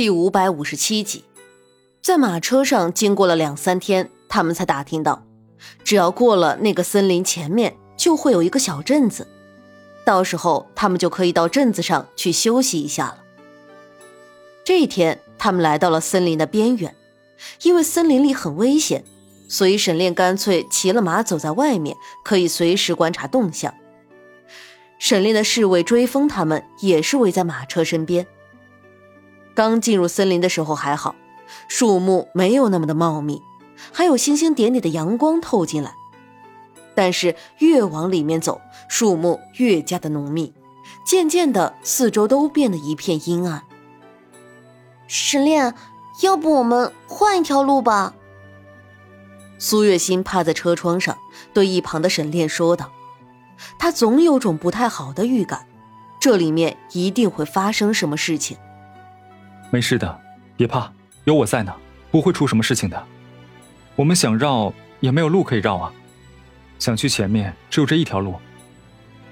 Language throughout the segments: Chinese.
第五百五十七集，在马车上经过了两三天，他们才打听到，只要过了那个森林前面，就会有一个小镇子，到时候他们就可以到镇子上去休息一下了。这一天，他们来到了森林的边缘，因为森林里很危险，所以沈炼干脆骑了马走在外面，可以随时观察动向。沈炼的侍卫追风他们也是围在马车身边。刚进入森林的时候还好，树木没有那么的茂密，还有星星点点的阳光透进来。但是越往里面走，树木越加的浓密，渐渐的四周都变得一片阴暗。沈炼，要不我们换一条路吧？苏月心趴在车窗上，对一旁的沈炼说道：“他总有种不太好的预感，这里面一定会发生什么事情。”没事的，别怕，有我在呢，不会出什么事情的。我们想绕也没有路可以绕啊，想去前面只有这一条路。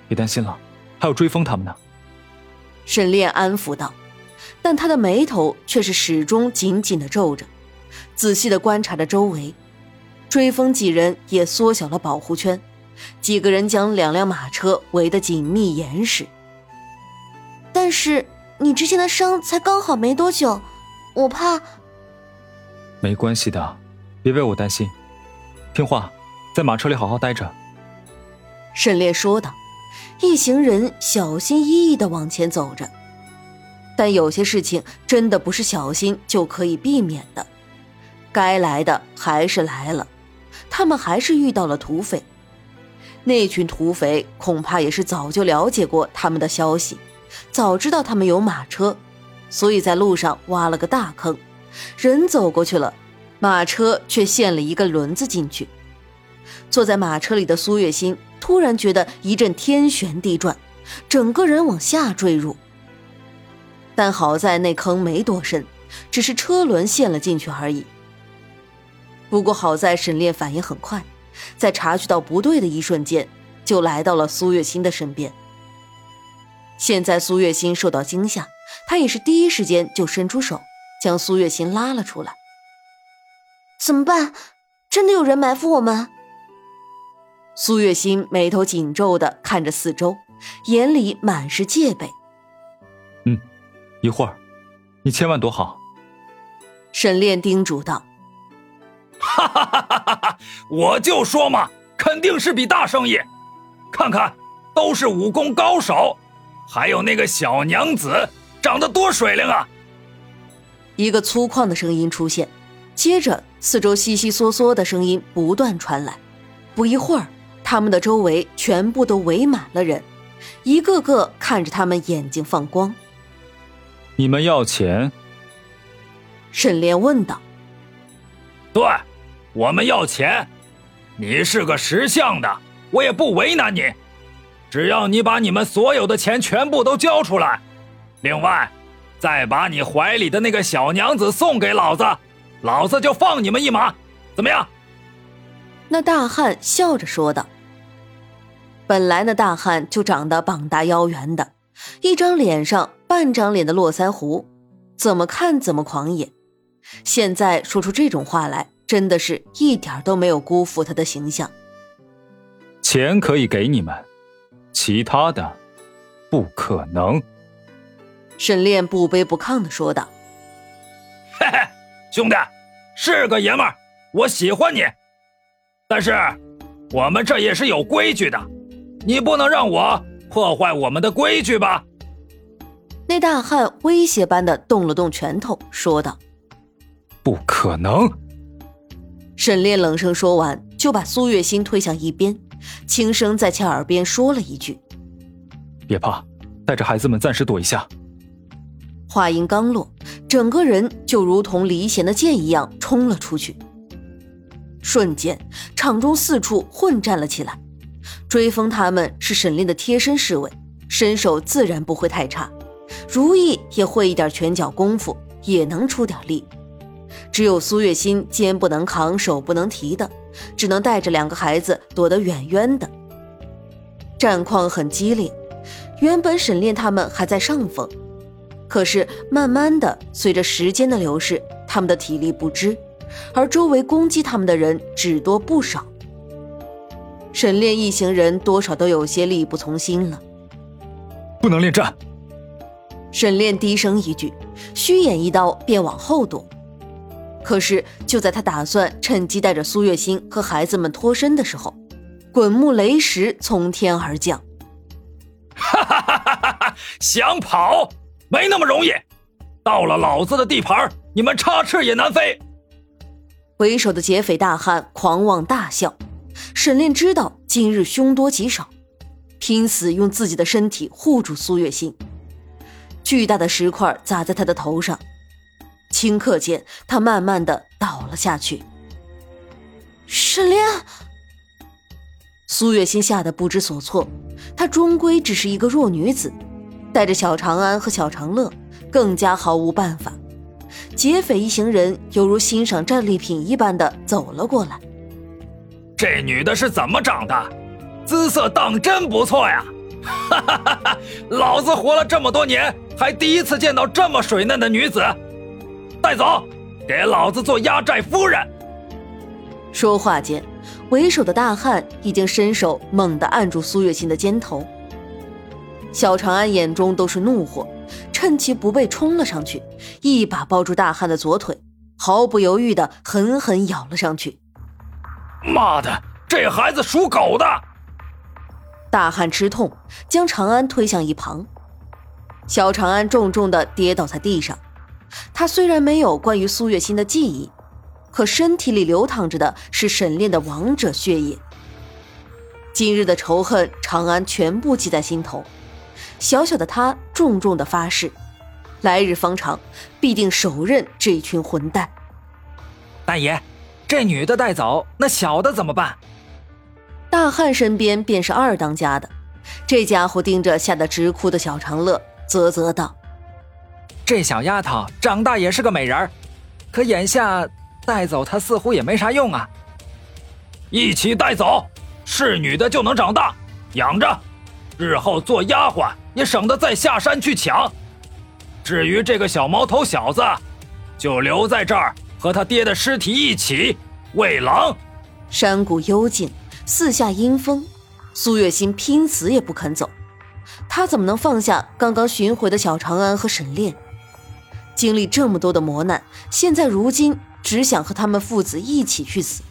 别担心了，还有追风他们呢。沈炼安抚道，但他的眉头却是始终紧紧的皱着，仔细的观察着周围。追风几人也缩小了保护圈，几个人将两辆马车围得紧密严实。但是。你之前的伤才刚好没多久，我怕。没关系的，别为我担心，听话，在马车里好好待着。沈烈说道。一行人小心翼翼的往前走着，但有些事情真的不是小心就可以避免的。该来的还是来了，他们还是遇到了土匪。那群土匪恐怕也是早就了解过他们的消息。早知道他们有马车，所以在路上挖了个大坑，人走过去了，马车却陷了一个轮子进去。坐在马车里的苏月心突然觉得一阵天旋地转，整个人往下坠入。但好在那坑没多深，只是车轮陷了进去而已。不过好在沈炼反应很快，在察觉到不对的一瞬间，就来到了苏月心的身边。现在苏月心受到惊吓，他也是第一时间就伸出手，将苏月心拉了出来。怎么办？真的有人埋伏我们？苏月心眉头紧皱的看着四周，眼里满是戒备。嗯，一会儿，你千万躲好。沈炼叮嘱道。哈哈哈哈哈哈！我就说嘛，肯定是笔大生意。看看，都是武功高手。还有那个小娘子，长得多水灵啊！一个粗犷的声音出现，接着四周悉悉嗦嗦的声音不断传来。不一会儿，他们的周围全部都围满了人，一个个看着他们，眼睛放光。你们要钱？沈炼问道。对，我们要钱。你是个识相的，我也不为难你。只要你把你们所有的钱全部都交出来，另外，再把你怀里的那个小娘子送给老子，老子就放你们一马，怎么样？那大汉笑着说道。本来那大汉就长得膀大腰圆的，一张脸上半张脸的络腮胡，怎么看怎么狂野。现在说出这种话来，真的是一点都没有辜负他的形象。钱可以给你们。其他的，不可能。沈炼不卑不亢的说道：“嘿嘿，兄弟，是个爷们儿，我喜欢你。但是，我们这也是有规矩的，你不能让我破坏我们的规矩吧？”那大汉威胁般的动了动拳头，说道：“不可能。”沈炼冷声说完，就把苏月心推向一边。轻声在其耳边说了一句：“别怕，带着孩子们暂时躲一下。”话音刚落，整个人就如同离弦的箭一样冲了出去。瞬间，场中四处混战了起来。追风他们是沈炼的贴身侍卫，身手自然不会太差。如意也会一点拳脚功夫，也能出点力。只有苏月心肩不能扛，手不能提的。只能带着两个孩子躲得远远的。战况很激烈，原本沈炼他们还在上风，可是慢慢的，随着时间的流逝，他们的体力不支，而周围攻击他们的人只多不少。沈炼一行人多少都有些力不从心了。不能恋战。沈炼低声一句，虚掩一刀便往后躲。可是就在他打算趁机带着苏月心和孩子们脱身的时候，滚木雷石从天而降。哈哈哈哈哈！想跑没那么容易，到了老子的地盘，你们插翅也难飞。为首的劫匪大汉狂妄大笑。沈炼知道今日凶多吉少，拼死用自己的身体护住苏月心。巨大的石块砸在他的头上，顷刻间，他慢慢的倒了下去。沈炼，苏月心吓得不知所措。她终归只是一个弱女子，带着小长安和小长乐，更加毫无办法。劫匪一行人犹如欣赏战利品一般的走了过来。这女的是怎么长的？姿色当真不错呀！哈哈哈哈！老子活了这么多年，还第一次见到这么水嫩的女子。带走，给老子做压寨夫人。说话间，为首的大汉已经伸手猛地按住苏月心的肩头。小长安眼中都是怒火，趁其不备冲了上去，一把抱住大汉的左腿，毫不犹豫的狠狠咬了上去。妈的，这孩子属狗的！大汉吃痛，将长安推向一旁。小长安重重的跌倒在地上。他虽然没有关于苏月心的记忆，可身体里流淌着的是沈炼的王者血液。今日的仇恨，长安全部记在心头。小小的他重重的发誓，来日方长，必定手刃这群混蛋。大爷。这女的带走，那小的怎么办？大汉身边便是二当家的，这家伙盯着吓得直哭的小长乐，啧啧道：“这小丫头长大也是个美人儿可眼下带走她似乎也没啥用啊。一起带走，是女的就能长大，养着，日后做丫鬟也省得再下山去抢。至于这个小毛头小子，就留在这儿。”和他爹的尸体一起喂狼。山谷幽静，四下阴风，苏月心拼死也不肯走。他怎么能放下刚刚寻回的小长安和沈炼？经历这么多的磨难，现在如今只想和他们父子一起去死。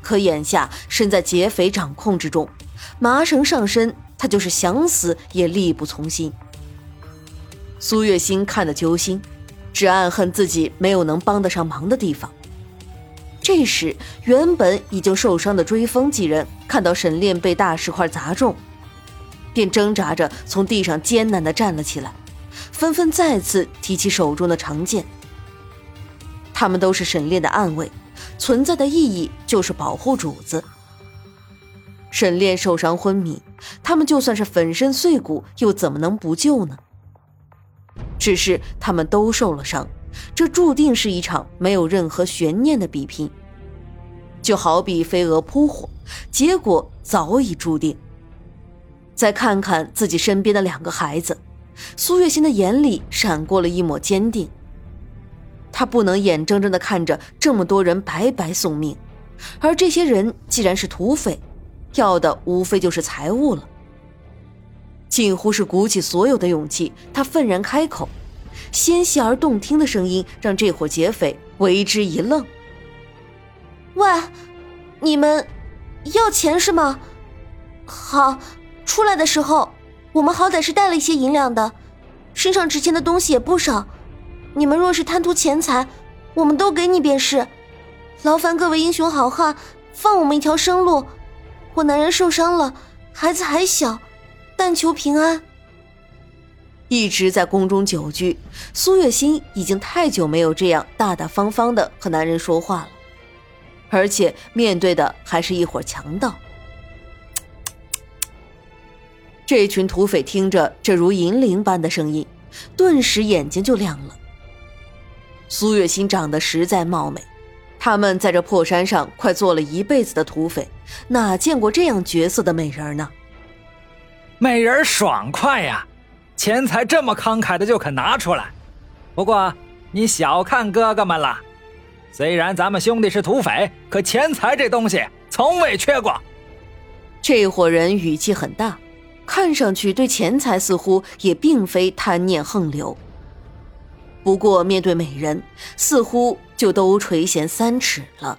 可眼下身在劫匪掌控之中，麻绳上身，他就是想死也力不从心。苏月心看得揪心。只暗恨自己没有能帮得上忙的地方。这时，原本已经受伤的追风几人看到沈炼被大石块砸中，便挣扎着从地上艰难地站了起来，纷纷再次提起手中的长剑。他们都是沈炼的暗卫，存在的意义就是保护主子。沈炼受伤昏迷，他们就算是粉身碎骨，又怎么能不救呢？只是他们都受了伤，这注定是一场没有任何悬念的比拼。就好比飞蛾扑火，结果早已注定。再看看自己身边的两个孩子，苏月心的眼里闪过了一抹坚定。他不能眼睁睁地看着这么多人白白送命，而这些人既然是土匪，要的无非就是财物了。近乎是鼓起所有的勇气，他愤然开口，纤细而动听的声音让这伙劫匪为之一愣。喂，你们要钱是吗？好，出来的时候我们好歹是带了一些银两的，身上值钱的东西也不少。你们若是贪图钱财，我们都给你便是。劳烦各位英雄好汉放我们一条生路。我男人受伤了，孩子还小。但求平安。一直在宫中久居，苏月心已经太久没有这样大大方方的和男人说话了，而且面对的还是一伙强盗。这群土匪听着这如银铃般的声音，顿时眼睛就亮了。苏月心长得实在貌美，他们在这破山上快做了一辈子的土匪，哪见过这样绝色的美人呢？美人爽快呀！钱财这么慷慨的就肯拿出来。不过你小看哥哥们了，虽然咱们兄弟是土匪，可钱财这东西从未缺过。这伙人语气很大，看上去对钱财似乎也并非贪念横流。不过面对美人，似乎就都垂涎三尺了。